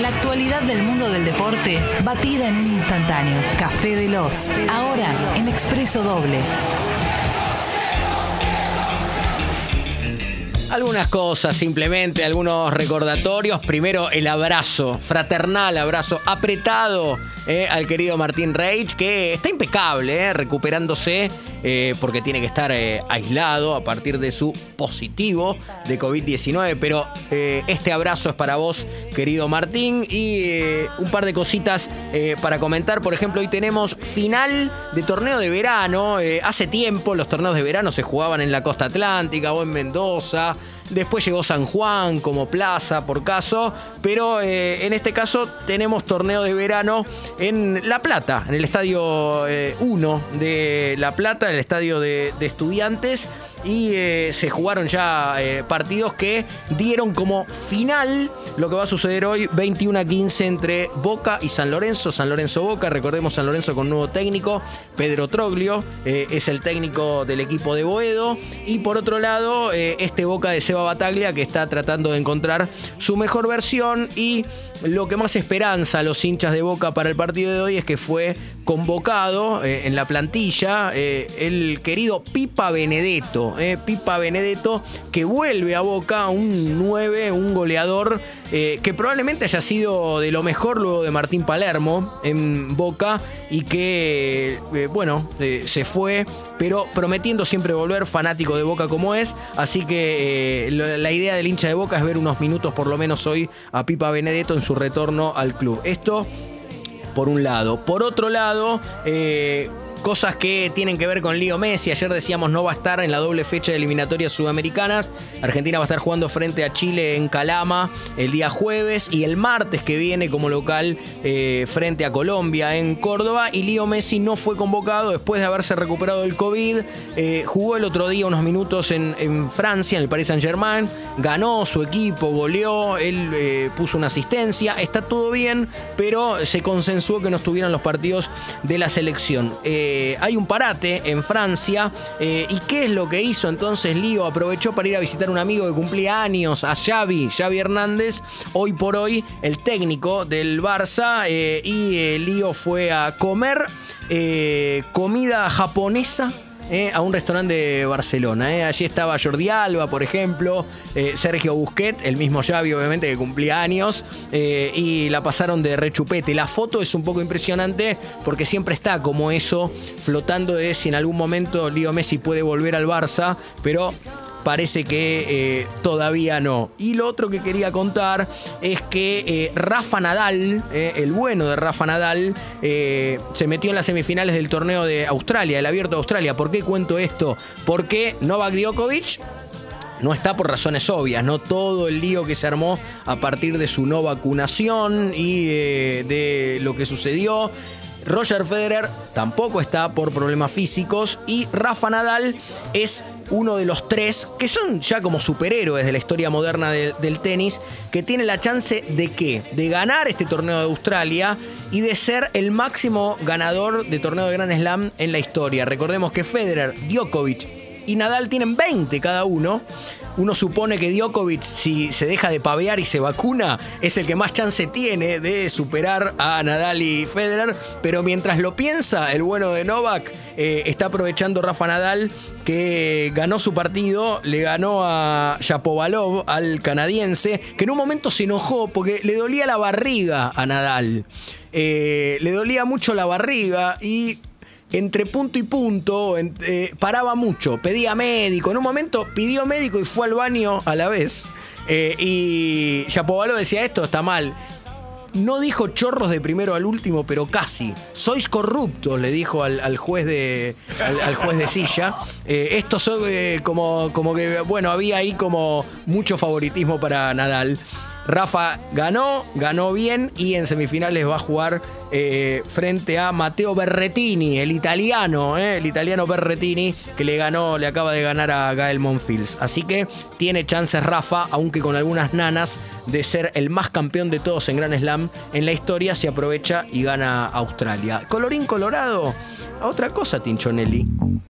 La actualidad del mundo del deporte, batida en un instantáneo. Café Veloz, ahora en Expreso Doble. Algunas cosas, simplemente, algunos recordatorios. Primero, el abrazo, fraternal abrazo apretado eh, al querido Martín Reich, que está impecable, eh, recuperándose, eh, porque tiene que estar aislado a partir de su positivo de COVID-19. Pero este abrazo es para vos, querido Martín, y un par de cositas para comentar. Por ejemplo, hoy tenemos final de torneo de verano. hace tiempo los torneos de verano se jugaban en la costa atlántica o en Mendoza. Después llegó San Juan como plaza por caso, pero eh, en este caso tenemos torneo de verano en La Plata, en el estadio 1 eh, de La Plata, el estadio de, estudiantes y eh, se jugaron ya partidos que dieron como final lo que va a suceder hoy 21 a 15 entre Boca y San Lorenzo, San Lorenzo Boca, recordemos San Lorenzo con nuevo técnico, Pedro Troglio es el técnico del equipo de Boedo y por otro lado este Boca de Seba Bataglia que está tratando de encontrar su mejor versión y lo que más esperanza a los hinchas de Boca para el partido de hoy es que fue convocado eh, en la plantilla eh, el querido Pipa Benedetto. Eh, Pipa Benedetto que vuelve a Boca, un 9, un goleador que probablemente haya sido de lo mejor luego de Martín Palermo en Boca y que, bueno, se fue pero prometiendo siempre volver, fanático de Boca como es. Así que la idea del hincha de Boca es ver unos minutos por lo menos hoy a Pipa Benedetto en su retorno al club. Esto por un lado. Por otro lado, eh, Cosas que tienen que ver con Leo Messi. Ayer decíamos no va a estar en la doble fecha de eliminatorias sudamericanas. Argentina va a estar jugando frente a Chile en Calama el día jueves y el martes que viene como local eh, frente a Colombia en Córdoba. Y Leo Messi no fue convocado después de haberse recuperado del COVID. Eh, jugó el otro día unos minutos en, Francia, en el Paris Saint Germain. Ganó su equipo, goleó, él eh, puso una asistencia. Está todo bien, pero se consensuó que no estuvieran los partidos de la selección. Hay un parate en Francia. Eh, ¿Y qué es lo que hizo entonces Lío? Aprovechó para ir a visitar a un amigo que cumplía años, a Xavi, Xavi Hernández, hoy por hoy el técnico del Barça. Eh, y Lío fue a comer comida japonesa eh, a un restaurante de Barcelona. Eh. Allí estaba Jordi Alba, por ejemplo, eh, Sergio Busquet, el mismo Xavi, obviamente, que cumplía años, y la pasaron de rechupete. La foto es un poco impresionante porque siempre está como eso flotando de si en algún momento Leo Messi puede volver al Barça, pero parece que eh, todavía no. Y lo otro que quería contar es que eh, Rafa Nadal, eh, el bueno de Rafa Nadal, se metió en las semifinales del torneo de Australia, el abierto de Australia. ¿Por qué cuento esto? Porque Novak Djokovic no está por razones obvias, no todo el lío que se armó a partir de su no vacunación y de lo que sucedió. Roger Federer tampoco está por problemas físicos y Rafa Nadal es uno de los tres que son ya como superhéroes de la historia moderna del tenis, que tiene la chance de qué? De ganar este torneo de Australia y de ser el máximo ganador de torneo de Grand Slam en la historia. Recordemos que Federer, Djokovic y Nadal tienen 20 cada uno. Uno supone que Djokovic, si se deja de pavear y se vacuna, es el que más chance tiene de superar a Nadal y Federer. Pero mientras lo piensa, el bueno de Novak eh, está aprovechando Rafa Nadal, que ganó su partido, le ganó a Yapovalov, al canadiense, que en un momento se enojó porque le dolía la barriga a Nadal. Eh, le dolía mucho la barriga y entre punto y punto, eh, paraba mucho, pedía médico. En un momento pidió médico y fue al baño a la vez. Eh, y Chapovalo decía esto está mal. No dijo chorros de primero al último, pero casi. Sois corruptos, le dijo al, juez de al, juez de silla. Eh, esto es como, como que, bueno, había ahí como mucho favoritismo para Nadal. Rafa ganó, ganó bien y en semifinales va a jugar eh, frente a Matteo Berretini, el italiano, eh, el italiano Berretini, que le ganó, le acaba de ganar a Gael Monfils. Así que tiene chances Rafa, aunque con algunas nanas, de ser el más campeón de todos en Gran Slam en la historia, se aprovecha y gana Australia. Colorín colorado, otra cosa, Tinchonelli.